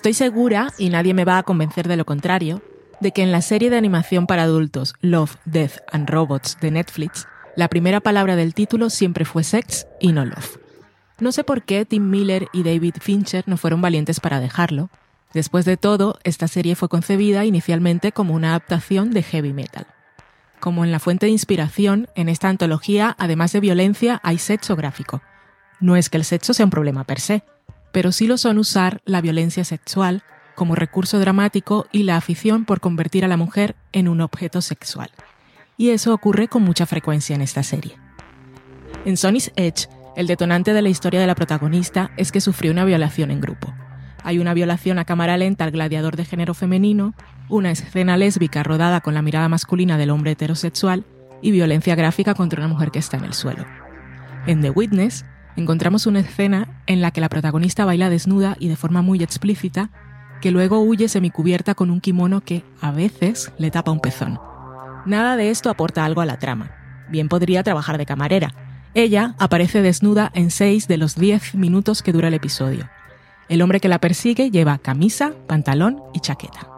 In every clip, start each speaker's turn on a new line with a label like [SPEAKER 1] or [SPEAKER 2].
[SPEAKER 1] Estoy segura, y nadie me va a convencer de lo contrario, de que en la serie de animación para adultos Love, Death and Robots de Netflix, la primera palabra del título siempre fue sex y no love. No sé por qué Tim Miller y David Fincher no fueron valientes para dejarlo. Después de todo, esta serie fue concebida inicialmente como una adaptación de heavy metal. Como en la fuente de inspiración, en esta antología, además de violencia, hay sexo gráfico. No es que el sexo sea un problema per se, pero sí lo son usar la violencia sexual como recurso dramático y la afición por convertir a la mujer en un objeto sexual. Y eso ocurre con mucha frecuencia en esta serie. En Sonny's Edge, el detonante de la historia de la protagonista es que sufrió una violación en grupo. Hay una violación a cámara lenta al gladiador de género femenino, una escena lésbica rodada con la mirada masculina del hombre heterosexual y violencia gráfica contra una mujer que está en el suelo. En The Witness encontramos una escena en la que la protagonista baila desnuda y de forma muy explícita, que luego huye semicubierta con un kimono que, a veces, le tapa un pezón. Nada de esto aporta algo a la trama. Bien podría trabajar de camarera. Ella aparece desnuda en seis de los diez minutos que dura el episodio. El hombre que la persigue lleva camisa, pantalón y chaqueta.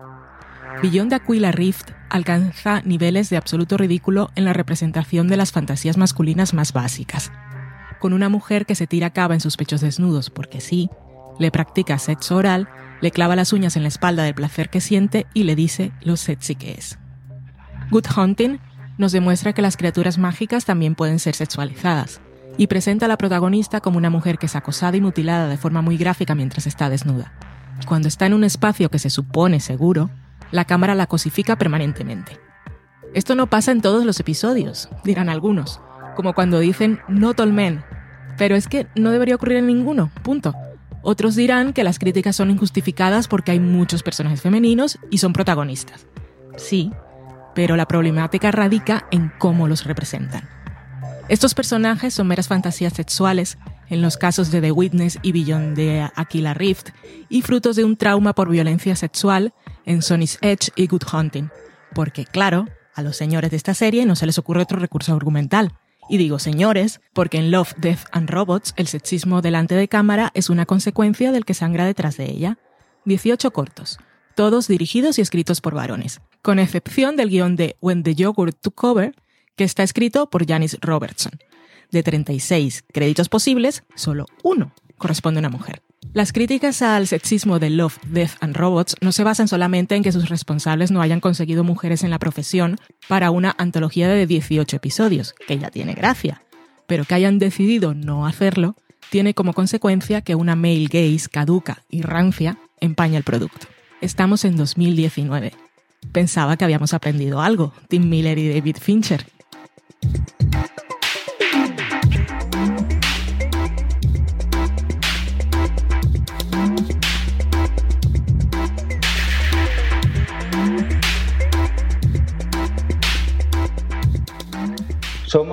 [SPEAKER 1] Beyond de Aquila Rift alcanza niveles de absoluto ridículo en la representación de las fantasías masculinas más básicas. Con una mujer que se tira cava en sus pechos desnudos porque sí, le practica sexo oral, le clava las uñas en la espalda del placer que siente y le dice lo sexy que es. Good Hunting nos demuestra que las criaturas mágicas también pueden ser sexualizadas y presenta a la protagonista como una mujer que es acosada y mutilada de forma muy gráfica mientras está desnuda. Cuando está en un espacio que se supone seguro, la cámara la cosifica permanentemente. Esto no pasa en todos los episodios, dirán algunos, como cuando dicen not all men, pero es que no debería ocurrir en ninguno, punto. Otros dirán que las críticas son injustificadas porque hay muchos personajes femeninos y son protagonistas. Sí, pero la problemática radica en cómo los representan. Estos personajes son meras fantasías sexuales, en los casos de The Witness y Beyond de Aquila Rift, y frutos de un trauma por violencia sexual en Sonny's Edge y Good Hunting. Porque, claro, a los señores de esta serie no se les ocurre otro recurso argumental. Y digo señores, porque en Love, Death and Robots el sexismo delante de cámara es una consecuencia del que sangra detrás de ella. 18 cortos, todos dirigidos y escritos por varones, con excepción del guion de When the Yogurt Took Cover, que está escrito por Janice Robertson. De 36 créditos posibles, solo uno corresponde a una mujer. Las críticas al sexismo de Love, Death and Robots no se basan solamente en que sus responsables no hayan conseguido mujeres en la profesión para una antología de 18 episodios, que ya tiene gracia, pero que hayan decidido no hacerlo tiene como consecuencia que una male gaze caduca y rancia empaña el producto. Estamos en 2019. Pensaba que habíamos aprendido algo, Tim Miller y David Fincher,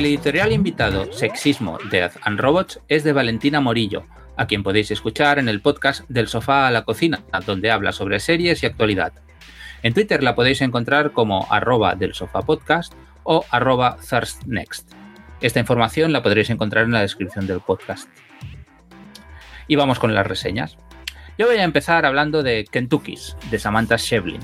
[SPEAKER 2] El editorial invitado Sexismo, Death and Robots es de Valentina Morillo, a quien podéis escuchar en el podcast Del sofá a la cocina, donde habla sobre series y actualidad. En Twitter la podéis encontrar como arroba del sofá podcast o arroba thirstnext. Esta información la podréis encontrar en la descripción del podcast. Y vamos con las reseñas. Yo voy a empezar hablando de Kentucky's, de Samantha Shevlin.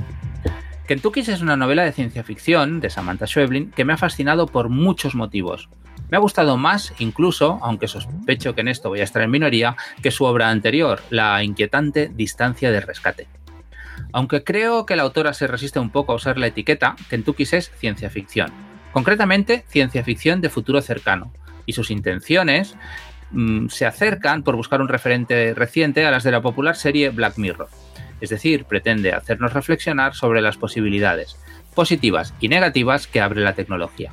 [SPEAKER 2] Kentucky es una novela de ciencia ficción de Samantha Schweblin que me ha fascinado por muchos motivos. Me ha gustado más, incluso, aunque sospecho que en esto voy a estar en minoría, que su obra anterior, La inquietante distancia de rescate. Aunque creo que la autora se resiste un poco a usar la etiqueta, Kentucky es ciencia ficción. Concretamente, ciencia ficción de futuro cercano. Y sus intenciones mm, se acercan, por buscar un referente reciente, a las de la popular serie Black Mirror. Es decir, pretende hacernos reflexionar sobre las posibilidades positivas y negativas que abre la tecnología.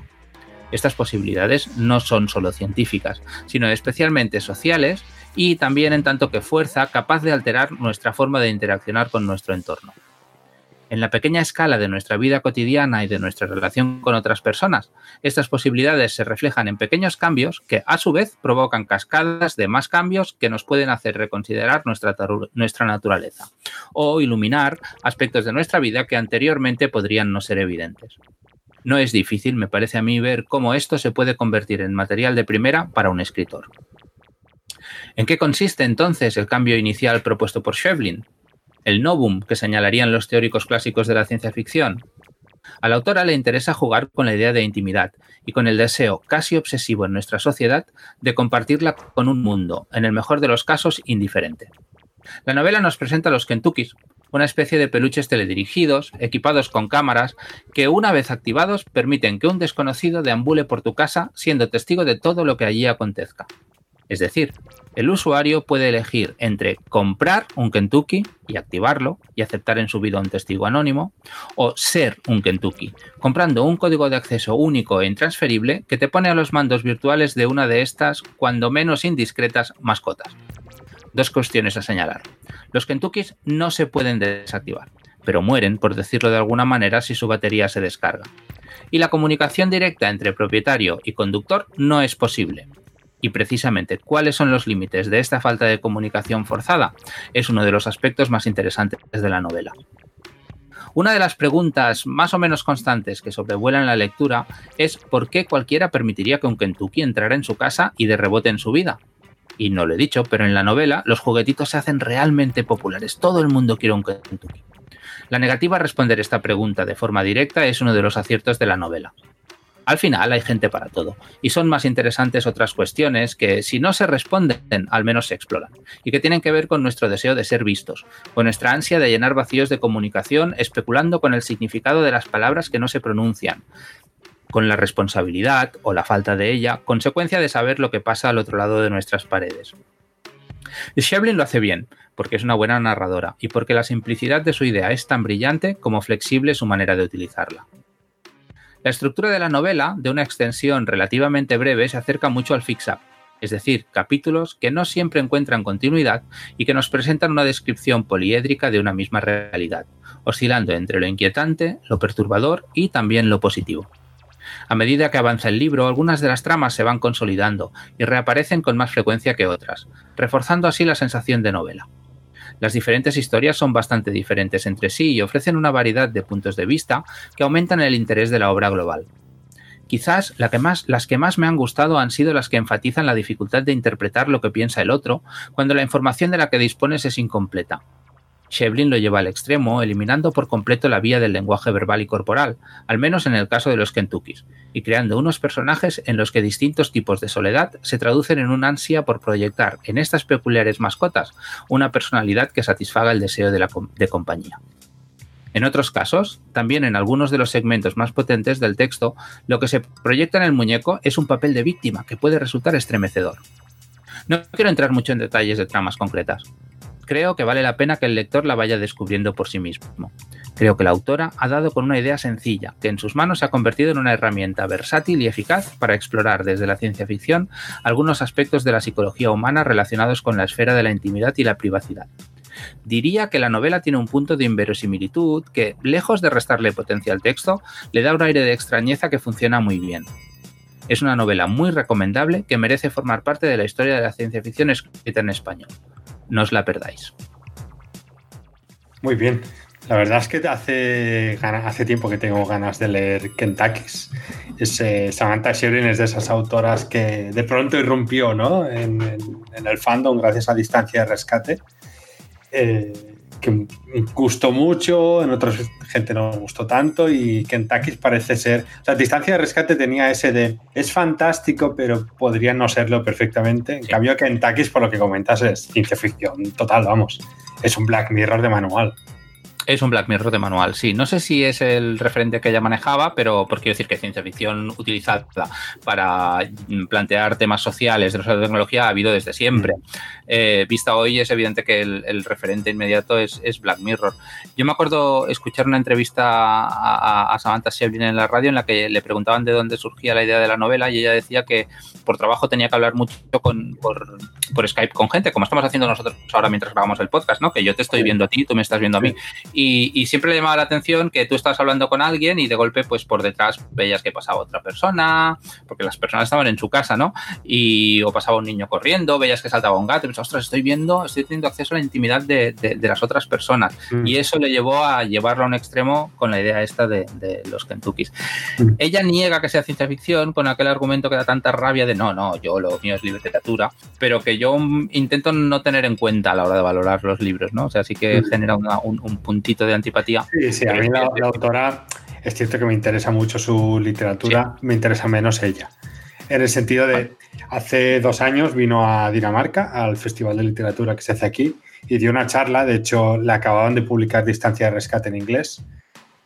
[SPEAKER 2] Estas posibilidades no son solo científicas, sino especialmente sociales y también en tanto que fuerza capaz de alterar nuestra forma de interaccionar con nuestro entorno en la pequeña escala de nuestra vida cotidiana y de nuestra relación con otras personas. Estas posibilidades se reflejan en pequeños cambios que a su vez provocan cascadas de más cambios que nos pueden hacer reconsiderar nuestra, nuestra naturaleza o iluminar aspectos de nuestra vida que anteriormente podrían no ser evidentes. No es difícil, me parece a mí, ver cómo esto se puede convertir en material de primera para un escritor. ¿En qué consiste entonces el cambio inicial propuesto por Shevlin? El novum que señalarían los teóricos clásicos de la ciencia ficción. A la autora le interesa jugar con la idea de intimidad y con el deseo casi obsesivo en nuestra sociedad de compartirla con un mundo, en el mejor de los casos, indiferente. La novela nos presenta a los Kentuckys, una especie de peluches teledirigidos, equipados con cámaras, que una vez activados permiten que un desconocido deambule por tu casa siendo testigo de todo lo que allí acontezca. Es decir, el usuario puede elegir entre comprar un Kentucky y activarlo y aceptar en su vida un testigo anónimo, o ser un Kentucky, comprando un código de acceso único e intransferible que te pone a los mandos virtuales de una de estas, cuando menos indiscretas, mascotas. Dos cuestiones a señalar. Los Kentuckys no se pueden desactivar, pero mueren, por decirlo de alguna manera, si su batería se descarga. Y la comunicación directa entre propietario y conductor no es posible, y precisamente cuáles son los límites de esta falta de comunicación forzada es uno de los aspectos más interesantes de la novela. Una de las preguntas más o menos constantes que sobrevuelan la lectura es por qué cualquiera permitiría que un Kentucky entrara en su casa y de rebote en su vida. Y no lo he dicho, pero en la novela los juguetitos se hacen realmente populares. Todo el mundo quiere un Kentucky. La negativa a responder esta pregunta de forma directa es uno de los aciertos de la novela. Al final hay gente para todo, y son más interesantes otras cuestiones que, si no se responden, al menos se exploran, y que tienen que ver con nuestro deseo de ser vistos, con nuestra ansia de llenar vacíos de comunicación especulando con el significado de las palabras que no se pronuncian, con la responsabilidad o la falta de ella, consecuencia de saber lo que pasa al otro lado de nuestras paredes. Shevlin lo hace bien, porque es una buena narradora y porque la simplicidad de su idea es tan brillante como flexible su manera de utilizarla. La estructura de la novela, de una extensión relativamente breve, se acerca mucho al fix-up, es decir, capítulos que no siempre encuentran continuidad y que nos presentan una descripción poliédrica de una misma realidad, oscilando entre lo inquietante, lo perturbador y también lo positivo. A medida que avanza el libro, algunas de las tramas se van consolidando y reaparecen con más frecuencia que otras, reforzando así la sensación de novela. Las diferentes historias son bastante diferentes entre sí y ofrecen una variedad de puntos de vista que aumentan el interés de la obra global. Quizás las que más me han gustado han sido las que enfatizan la dificultad de interpretar lo que piensa el otro cuando la información de la que dispones es incompleta, Shevlin lo lleva al extremo, eliminando por completo la vía del lenguaje verbal y corporal, al menos en el caso de los Kentuckys, y creando unos personajes en los que distintos tipos de soledad se traducen en una ansia por proyectar en estas peculiares mascotas una personalidad que satisfaga el deseo de compañía. En otros casos, también en algunos de los segmentos más potentes del texto, lo que se proyecta en el muñeco es un papel de víctima que puede resultar estremecedor. No quiero entrar mucho en detalles de tramas concretas, creo que vale la pena que el lector la vaya descubriendo por sí mismo. Creo que la autora ha dado con una idea sencilla, que en sus manos se ha convertido en una herramienta versátil y eficaz para explorar desde la ciencia ficción algunos aspectos de la psicología humana relacionados con la esfera de la intimidad y la privacidad. Diría que la novela tiene un punto de inverosimilitud que, lejos de restarle potencia al texto, le da un aire de extrañeza que funciona muy bien. Es una novela muy recomendable que merece formar parte de la historia de la ciencia ficción escrita en español no os la perdáis.
[SPEAKER 3] Muy bien. La verdad es que hace, hace tiempo que tengo ganas de leer Kentucky's. Samantha Shevlin es de esas autoras que de pronto irrumpió ¿no? en, el fandom gracias a Distancia de Rescate. Eh, que me gustó mucho, en otras gente no me gustó tanto y Kentucky parece ser, o sea, Distancia de Rescate tenía ese de, es fantástico, pero podría no serlo perfectamente. En cambio, Kentucky, por lo que comentas, es ciencia ficción total, vamos, es un Black Mirror de manual.
[SPEAKER 2] Es un Black Mirror de manual, sí. No sé si es el referente que ella manejaba, pero por quiero decir que ciencia ficción utilizada para plantear temas sociales de la tecnología ha habido desde siempre. Eh, vista hoy, es evidente que el, referente inmediato es, Black Mirror. Yo me acuerdo escuchar una entrevista a, Samantha Shevlin en la radio en la que le preguntaban de dónde surgía la idea de la novela y ella decía que por trabajo tenía que hablar mucho con, por, Skype con gente, como estamos haciendo nosotros ahora mientras grabamos el podcast, ¿no? Que yo te estoy viendo a ti, tú me estás viendo a mí. Y, siempre le llamaba la atención que tú estabas hablando con alguien y de golpe, pues por detrás veías que pasaba otra persona, porque las personas estaban en su casa, ¿no? Y o pasaba un niño corriendo, veías que saltaba un gato, y pensabas, ostras, estoy viendo, estoy teniendo acceso a la intimidad de, las otras personas. Mm. Y eso le llevó a llevarlo a un extremo con la idea esta de, los Kentuckys. Mm. Ella niega que sea ciencia ficción con aquel argumento que da tanta rabia de no, no, yo lo mío es literatura, pero que yo intento no tener en cuenta a la hora de valorar los libros, ¿no? O sea, sí que mm. genera un, un punto de antipatía.
[SPEAKER 3] Sí, sí, a mí la, autora es cierto que me interesa mucho su literatura, me interesa menos ella. En el sentido de, hace dos años vino a Dinamarca, al Festival de Literatura que se hace aquí, y dio una charla, de hecho la acababan de publicar Distancia de Rescate en inglés,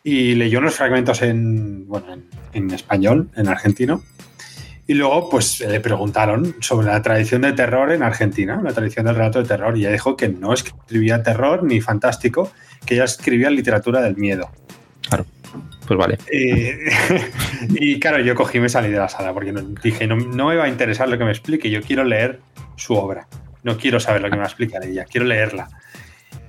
[SPEAKER 3] y leyó unos fragmentos en, bueno, en español, en argentino, y luego, pues le preguntaron sobre la tradición de terror en Argentina, la tradición del relato de terror, y ella dijo que no escribía terror ni fantástico, que ella escribía literatura del miedo.
[SPEAKER 2] Claro, pues vale.
[SPEAKER 3] y claro, yo cogí y me salí de la sala porque dije, no, no, me va a interesar lo que me explique, yo quiero leer su obra, no quiero saber lo que me va a explicar ella, quiero leerla.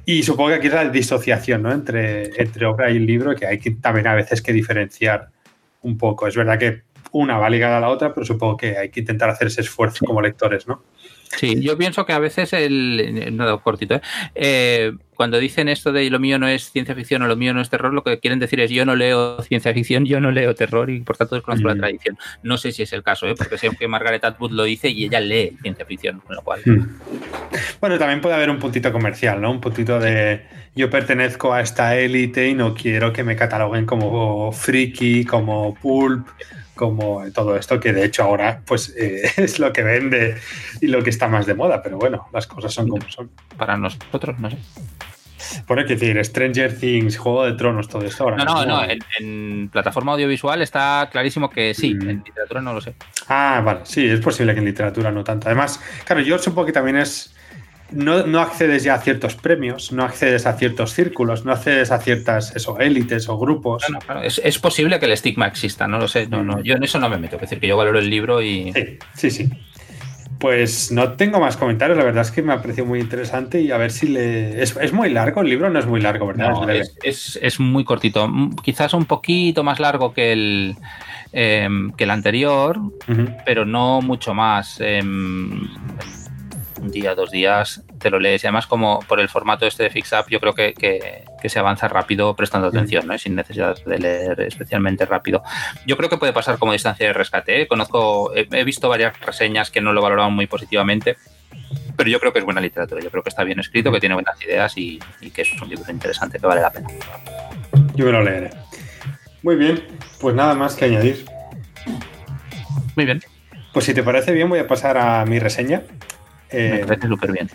[SPEAKER 3] Y supongo que aquí es la disociación ¿no? entre, entre obra y libro, que hay que también a veces que diferenciar un poco. Es verdad que una va ligada a la otra, pero supongo que hay que intentar hacer ese esfuerzo como lectores, ¿no?
[SPEAKER 2] Sí, yo pienso que a veces el. No, cortito, ¿eh? ¿eh? Cuando dicen esto de lo mío no es ciencia ficción o lo mío no es terror, lo que quieren decir es yo no leo ciencia ficción, yo no leo terror y por tanto desconozco la mm. tradición. No sé si es el caso, ¿eh? porque sé que Margaret Atwood lo dice y ella lee ciencia ficción, con lo cual. Mm.
[SPEAKER 3] Bueno, también puede haber un puntito comercial, ¿no? Un puntito de yo pertenezco a esta élite y no quiero que me cataloguen como friki, como pulp como todo esto, que de hecho ahora pues eh, es lo que vende y lo que está más de moda, pero bueno, las cosas son como son.
[SPEAKER 2] Para nosotros, no sé.
[SPEAKER 3] Por que decir, Stranger Things, Juego de Tronos, todo esto ahora.
[SPEAKER 2] No, no, no, en, plataforma audiovisual está clarísimo que sí, mm. en literatura no lo sé.
[SPEAKER 3] Ah, vale, sí, es posible que en literatura no tanto. Además, claro, yo supongo que también es no, accedes ya a ciertos premios, no accedes a ciertos círculos, no accedes a ciertas eso, élites o grupos.
[SPEAKER 2] es, posible que el estigma exista, no lo sé. No, no, yo en eso no me meto. Es decir, que yo valoro el libro y.
[SPEAKER 3] Sí, sí, sí. Pues no tengo más comentarios, la verdad es que me ha parecido muy interesante y a ver si le... Es, muy largo el libro, no es muy largo, ¿verdad?
[SPEAKER 2] es, muy cortito, quizás un poquito más largo que el, em, que el anterior, pero no mucho más. Em, un día, dos días, te lo lees. Y además, como por el formato este de Fix Up, yo creo que, se avanza rápido prestando atención, ¿no? sin necesidad de leer especialmente rápido. Yo creo que puede pasar como distancia de rescate. ¿eh? Conozco, he, visto varias reseñas que no lo valoraban muy positivamente, pero yo creo que es buena literatura. Yo creo que está bien escrito, que tiene buenas ideas y, que es un libro interesante, que vale la pena.
[SPEAKER 3] Yo me lo leeré. Muy bien, pues nada más que añadir.
[SPEAKER 2] Muy bien.
[SPEAKER 3] Pues si te parece bien, voy a pasar a mi reseña.
[SPEAKER 2] Me eh, parece súper bien.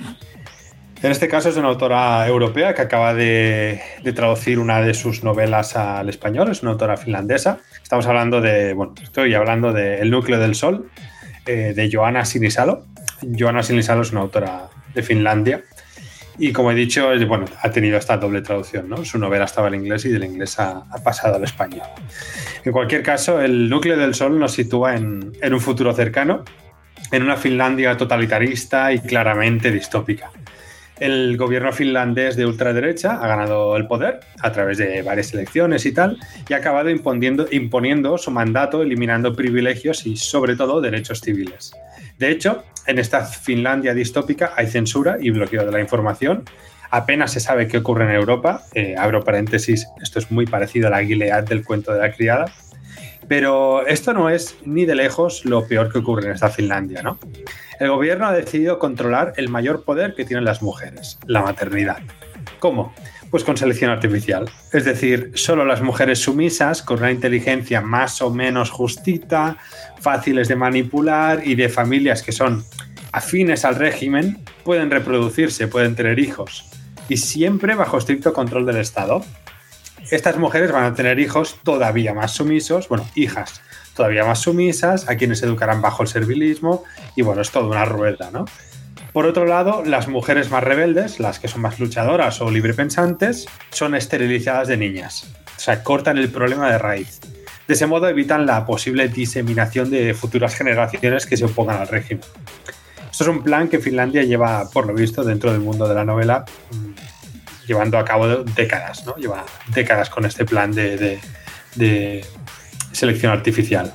[SPEAKER 3] En este caso es una autora europea que acaba de, traducir una de sus novelas al español, es una autora finlandesa. Estamos hablando de, bueno, estoy hablando de El núcleo del sol, eh, de Joana Sinisalo. Joana Sinisalo es una autora de Finlandia y como he dicho, bueno, ha tenido esta doble traducción, ¿no? Su novela estaba en inglés y del inglés ha, pasado al español. En cualquier caso, El núcleo del sol nos sitúa en, en un futuro cercano, en una Finlandia totalitarista y claramente distópica. El gobierno finlandés de ultraderecha ha ganado el poder a través de varias elecciones y tal, y ha acabado imponiendo, imponiendo su mandato, eliminando privilegios y sobre todo derechos civiles. De hecho, en esta Finlandia distópica hay censura y bloqueo de la información. Apenas se sabe qué ocurre en Europa. Eh, abro paréntesis, esto es muy parecido a la Gilead del cuento de la criada. Pero esto no es ni de lejos lo peor que ocurre en esta Finlandia, ¿no? El gobierno ha decidido controlar el mayor poder que tienen las mujeres, la maternidad. ¿Cómo? Pues con selección artificial. Es decir, solo las mujeres sumisas, con una inteligencia más o menos justita, fáciles de manipular y de familias que son afines al régimen, pueden reproducirse, pueden tener hijos. y siempre bajo estricto control del Estado. Estas mujeres van a tener hijos todavía más sumisos, bueno, hijas todavía más sumisas, a quienes educarán bajo el servilismo, y bueno, es toda una rueda, ¿no? Por otro lado, las mujeres más rebeldes, las que son más luchadoras o librepensantes, son esterilizadas de niñas. O sea, cortan el problema de raíz. De ese modo evitan la posible diseminación de futuras generaciones que se opongan al régimen. Esto es un plan que Finlandia lleva, por lo visto, dentro del mundo de la novela, mm, llevando a cabo décadas, ¿no? Lleva décadas con este plan de, selección artificial.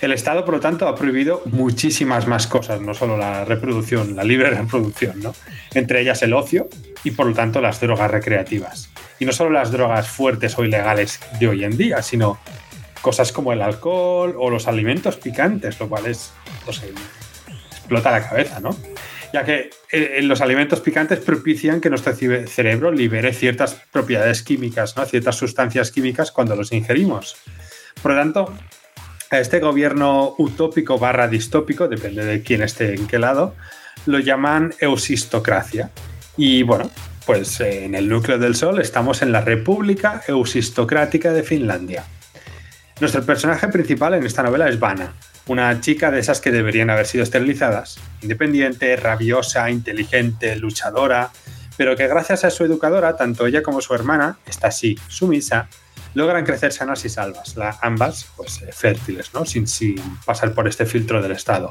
[SPEAKER 3] El Estado, por lo tanto, ha prohibido muchísimas más cosas, no solo la reproducción, la libre reproducción, ¿no? entre ellas el ocio y, por lo tanto, las drogas recreativas. Y no solo las drogas fuertes o ilegales de hoy en día, sino cosas como el alcohol o los alimentos picantes, lo cual es, explota la cabeza, ¿no? Ya que eh, los alimentos picantes propician que nuestro cerebro libere ciertas propiedades químicas, ¿no? Ciertas sustancias químicas cuando los ingerimos. Por lo tanto, este gobierno utópico barra distópico, depende de quién esté en qué lado, lo llaman eusistocracia. Y bueno, pues eh, en el núcleo del Sol estamos en la República Eusistocrática de Finlandia. Nuestro personaje principal en esta novela es Vana, una chica de esas que deberían haber sido esterilizadas, independiente, rabiosa, inteligente, luchadora, pero que gracias a su educadora, tanto ella como su hermana, está así, sumisa, logran crecer sanas y salvas, ambas pues eh, fértiles, ¿no? Sin, sin, pasar por este filtro del Estado.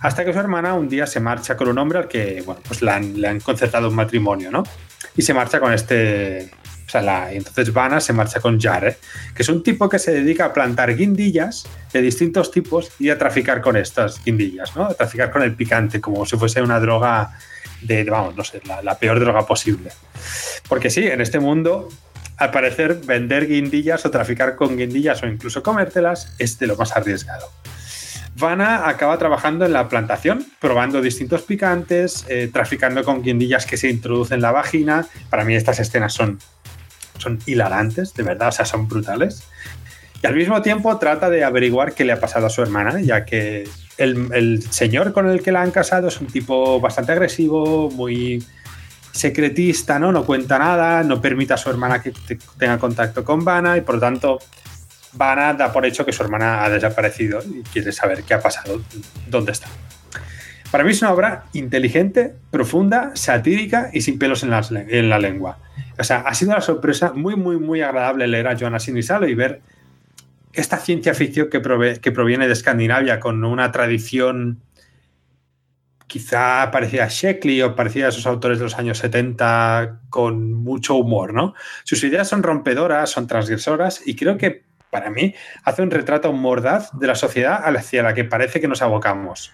[SPEAKER 3] Hasta que su hermana un día se marcha con un hombre al que, bueno, pues le han, le han concertado un matrimonio, ¿no? Y se marcha con este... Entonces Vanna se marcha con Jare, que es un tipo que se dedica a plantar guindillas de distintos tipos y a traficar con estas guindillas, ¿no? A traficar con el picante, como si fuese una droga de, vamos, no sé, la, peor droga posible. Porque sí, en este mundo al parecer, vender guindillas o traficar con guindillas o incluso comértelas es de lo más arriesgado. Vanna acaba trabajando en la plantación, probando distintos picantes, eh, traficando con guindillas que se introducen en la vagina. Para mí estas escenas son, son hilarantes, de verdad, o sea, son brutales. Y al mismo tiempo trata de averiguar qué le ha pasado a su hermana, ya que el, el señor con el que la han casado es un tipo bastante agresivo, muy, secretista, ¿no? No cuenta nada, no permite a su hermana que tenga contacto con Vanna y por lo tanto Vanna da por hecho que su hermana ha desaparecido y quiere saber qué ha pasado, dónde está. Para mí es una obra inteligente, profunda, satírica y sin pelos en, la lengua. O sea, ha sido una sorpresa muy, muy, muy agradable leer a Joanna Sinisalo y ver esta ciencia ficción que, proviene de Escandinavia con una tradición quizá parecía a Sheckley o parecía a esos autores de los años 70 con mucho humor, ¿no? Sus ideas son rompedoras, son transgresoras y creo que para mí hace un retrato mordaz de la sociedad hacia la que parece que nos abocamos.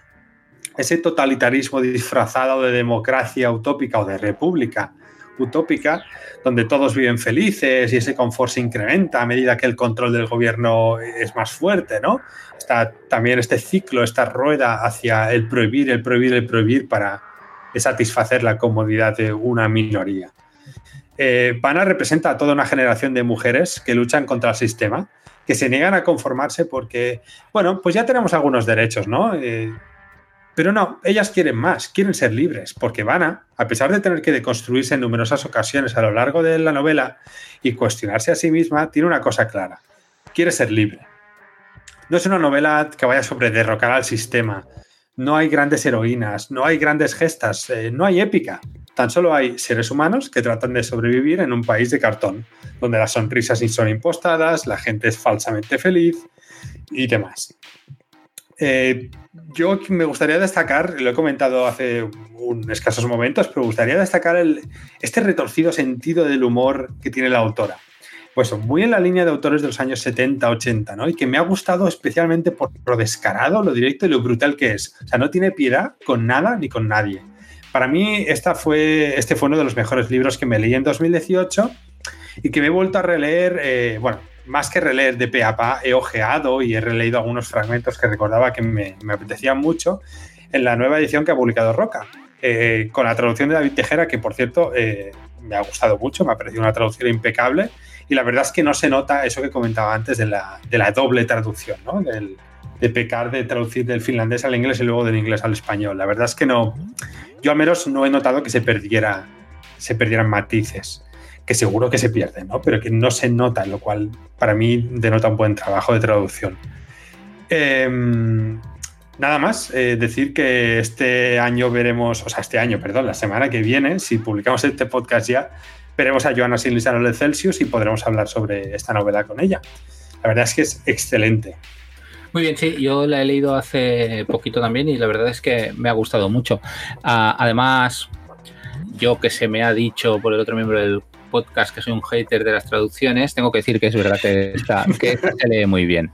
[SPEAKER 3] Ese totalitarismo disfrazado de democracia utópica o de república utópica, donde todos viven felices y ese confort se incrementa a medida que el control del gobierno es más fuerte, ¿no? Está también este ciclo, esta rueda hacia el prohibir, el prohibir, el prohibir para satisfacer la comodidad de una minoría. Eh, Pana representa a toda una generación de mujeres que luchan contra el sistema, que se niegan a conformarse porque, bueno, pues ya tenemos algunos derechos, ¿no? Eh, pero no, ellas quieren más, quieren ser libres, porque Vanna, a pesar de tener que deconstruirse en numerosas ocasiones a lo largo de la novela y cuestionarse a sí misma, tiene una cosa clara, quiere ser libre. No es una novela que vaya sobre derrocar al sistema, no hay grandes heroínas, no hay grandes gestas, eh, no hay épica. Tan solo hay seres humanos que tratan de sobrevivir en un país de cartón, donde las sonrisas son impostadas, la gente es falsamente feliz y demás. Eh, yo me gustaría destacar, lo he comentado hace escasos momentos, pero me gustaría destacar el, este retorcido sentido del humor que tiene la autora. Pues muy en la línea de autores de los años 70, 80, ¿no? Y que me ha gustado especialmente por lo descarado, lo directo y lo brutal que es. O sea, no tiene piedad con nada ni con nadie. Para mí, esta fue, este fue uno de los mejores libros que me leí en 2018 y que me he vuelto a releer, eh, bueno, más que releer de pe a pa, he ojeado y he releído algunos fragmentos que recordaba que me, me apetecían mucho en la nueva edición que ha publicado Roca, eh, con la traducción de David Tejera, que por cierto eh, me ha gustado mucho, me ha parecido una traducción impecable y la verdad es que no se nota eso que comentaba antes de la, de la doble traducción, ¿no? Del, de pecar de traducir del finlandés al inglés y luego del inglés al español. La verdad es que no, yo al menos no he notado que se perdiera se perdieran matices, que seguro que se pierden, ¿no? Pero que no se notan, lo cual para mí denota un buen trabajo de traducción. Em, nada más, eh, decir que este año veremos, o sea, este año, perdón, la semana que viene, si publicamos este podcast ya, veremos a Joana Silvisano de Celsius y podremos hablar sobre esta novela con ella. La verdad es que es excelente.
[SPEAKER 2] Muy bien, sí, yo la he leído hace poquito también y la verdad es que me ha gustado mucho. Ah, además, yo que se me ha dicho por el otro miembro del podcast que soy un hater de las traducciones, tengo que decir que es verdad que, que se lee muy bien.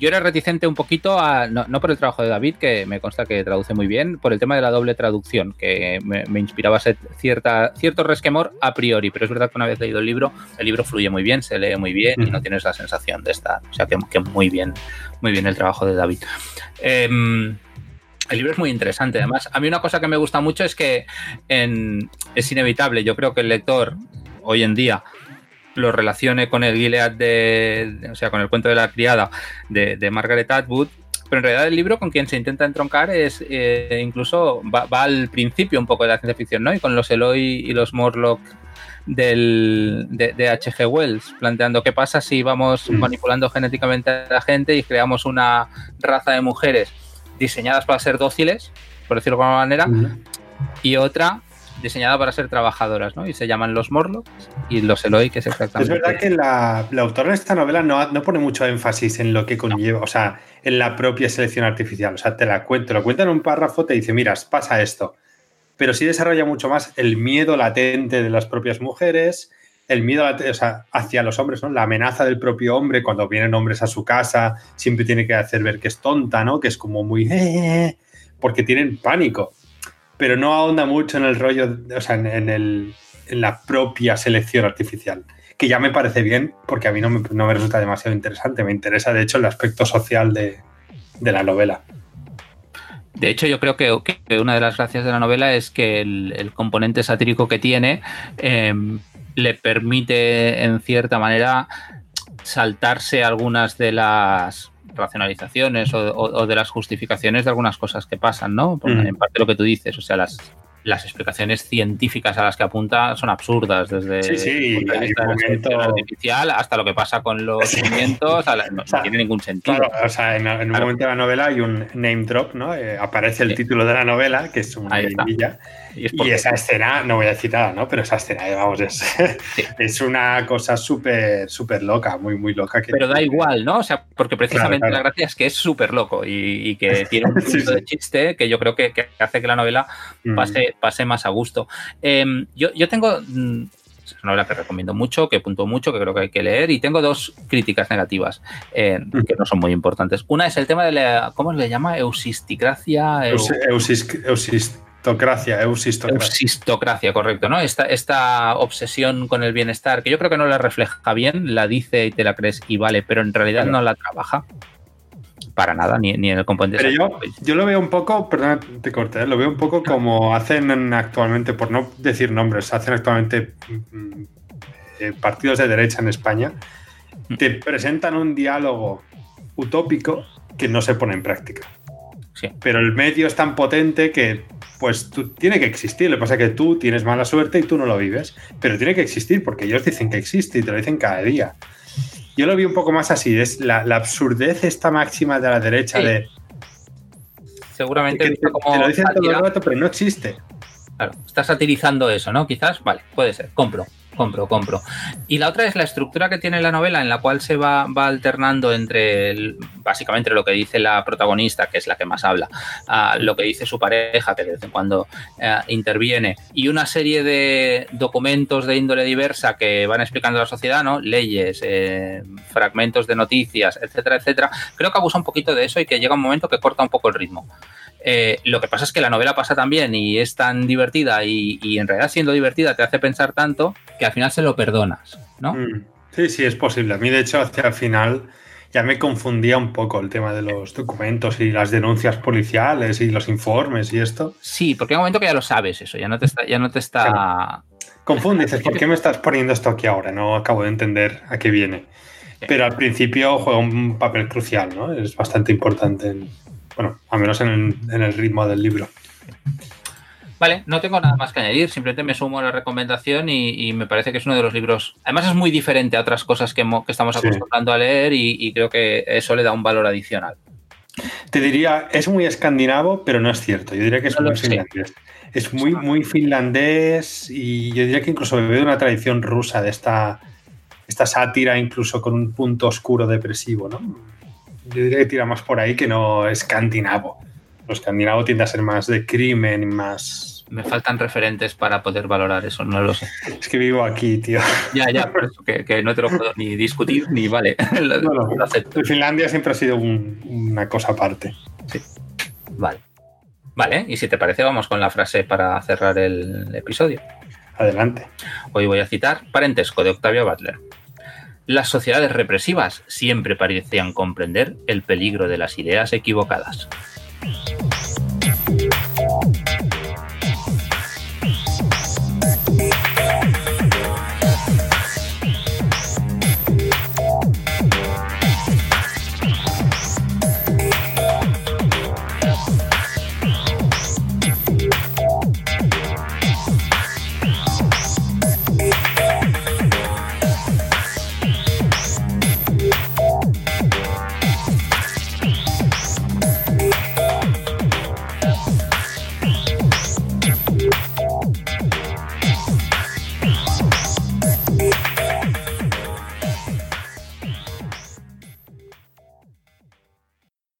[SPEAKER 2] Yo era reticente un poquito, a, no, por el trabajo de David, que me consta que traduce muy bien, por el tema de la doble traducción, que me, inspiraba cierta, cierto resquemor a priori, pero es verdad que una vez leído el libro, el libro fluye muy bien, se lee muy bien y no tienes la sensación de estar, o sea que, muy bien, muy bien el trabajo de David. Em, el libro es muy interesante. Además, a mí una cosa que me gusta mucho es que es inevitable. Yo creo que el lector hoy en día lo relacione con el Gilead de, o sea, con el cuento de la criada de, Margaret Atwood, pero en realidad el libro con quien se intenta entroncar es eh, incluso va, al principio un poco de la ciencia ficción, ¿no? Y con los Eloy y los Morlock del, de, H.G. Wells, planteando qué pasa si vamos mm. manipulando genéticamente a la gente y creamos una raza de mujeres diseñadas para ser dóciles, por decirlo de alguna manera, y otra diseñada para ser trabajadoras, ¿no? Y se llaman los Morlocks y los Eloy, que es exactamente.
[SPEAKER 3] Es verdad que la, la autora de esta novela no, no, pone mucho énfasis en lo que conlleva, o sea, en la propia selección artificial. O sea, te la cuento, lo cuenta en un párrafo, te dice, mira, pasa esto. Pero sí desarrolla mucho más el miedo latente de las propias mujeres, el miedo hacia los hombres, ¿no? La amenaza del propio hombre cuando vienen hombres a su casa, siempre tiene que hacer ver que es tonta, ¿no? Que es como muy... Eh, eh, eh", porque tienen pánico pero no ahonda mucho en el rollo, o sea, en, el, en la propia selección artificial, que ya me parece bien porque a mí no me, no me resulta demasiado interesante, me interesa de hecho el aspecto social de, de la novela.
[SPEAKER 2] De hecho, yo creo que, que, una de las gracias de la novela es que el, el componente satírico que tiene em, le permite, en cierta manera, saltarse algunas de las racionalizaciones o, de las justificaciones de algunas cosas que pasan, ¿no? Porque en parte lo que tú dices, o sea, las, las explicaciones científicas a las que apunta son absurdas, desde
[SPEAKER 3] de
[SPEAKER 2] la artificial hasta lo que pasa con los movimientos, no, tiene ningún sentido.
[SPEAKER 3] o sea, en, un momento de la novela hay un name drop, ¿no? Eh, aparece el título de la novela, que es una guindilla, y, esa escena, no voy a decir nada, ¿no? Pero esa escena, vamos, es, es una cosa súper, súper loca, muy, muy loca. Que
[SPEAKER 2] Pero da igual, ¿no? O sea, porque precisamente la gracia es que es súper loco y, que tiene un punto de chiste que yo creo que, hace que la novela mm. Pase, pase más a gusto. Em, yo, yo tengo mm, es una novela que recomiendo mucho, que punto mucho, que creo que hay que leer. Y tengo dos críticas negativas eh, mm. que no son muy importantes. Una es el tema de la, ¿cómo se le llama? Eusisticracia.
[SPEAKER 3] Eusistocracia,
[SPEAKER 2] eusistocracia. correcto, ¿no? Esta, esta obsesión con el bienestar, que yo creo que no la refleja bien, la dice y te la crees y vale, pero en realidad no la trabaja para nada, ni, en el componente.
[SPEAKER 3] Pero yo, lo veo un poco, perdón, te corté, lo veo un poco como hacen actualmente, por no decir nombres, hacen actualmente mm, eh, partidos de derecha en España, mm. te presentan un diálogo utópico que no se pone en práctica. Sí. Pero el medio es tan potente que pues tú, tiene que existir. Lo que pasa es que tú tienes mala suerte y tú no lo vives. Pero tiene que existir porque ellos dicen que existe y te lo dicen cada día. Yo lo vi un poco más así, es la, absurdez esta máxima de la derecha de...
[SPEAKER 2] Seguramente
[SPEAKER 3] te, lo dicen todo el rato, pero no existe.
[SPEAKER 2] Claro, está satirizando eso, ¿no? Quizás, vale, puede ser, compro compro, compro. Y la otra es la estructura que tiene la novela, en la cual se va, va alternando entre, básicamente, lo que dice la protagonista, que es la que más habla, a lo que dice su pareja, que de vez en cuando eh, interviene, y una serie de documentos de índole diversa que van explicando la sociedad, ¿no? Leyes, eh, fragmentos de noticias, etcétera, etcétera. Creo que abusa un poquito de eso y que llega un momento que corta un poco el ritmo. Eh, lo que pasa es que la novela pasa tan bien y es tan divertida y, en realidad siendo divertida te hace pensar tanto que al final se lo perdonas, ¿no? Mm.
[SPEAKER 3] Sí, sí, es posible. A mí, de hecho, hacia el final ya me confundía un poco el tema de los documentos y las denuncias policiales y los informes y esto.
[SPEAKER 2] Sí, porque hay un momento que ya lo sabes eso, ya no te está... Ya no te está...
[SPEAKER 3] Confunde, dices, ¿por qué me estás poniendo esto aquí ahora? No acabo de entender a qué viene. Pero al principio juega un papel crucial, ¿no? Es bastante importante en, bueno, al menos en, el ritmo del libro.
[SPEAKER 2] Vale, no tengo nada más que añadir, simplemente me sumo a la recomendación y, me parece que es uno de los libros, además es muy diferente a otras cosas que, estamos acostumbrando a leer y, creo que eso le da un valor adicional.
[SPEAKER 3] Te diría, es muy escandinavo, pero no es cierto, yo diría que es muy finlandés. Es muy, muy finlandés y yo diría que incluso bebe de una tradición rusa, de esta, esta sátira incluso con un punto oscuro depresivo, ¿no? Yo diría que tira más por ahí que no escandinavo. Lo escandinavo tiende a ser más de crimen y más.
[SPEAKER 2] Me faltan referentes para poder valorar eso, no lo sé.
[SPEAKER 3] Es que vivo aquí, tío.
[SPEAKER 2] Ya, ya, por eso que, no te lo puedo ni discutir ni vale.
[SPEAKER 3] Finlandia siempre ha sido una cosa aparte.
[SPEAKER 2] Sí. Vale. Vale, y si te parece, vamos con la frase para cerrar el episodio.
[SPEAKER 3] Adelante.
[SPEAKER 2] Hoy voy a citar Parentesco de Octavio Butler. Las sociedades represivas siempre parecían comprender el peligro de las ideas equivocadas.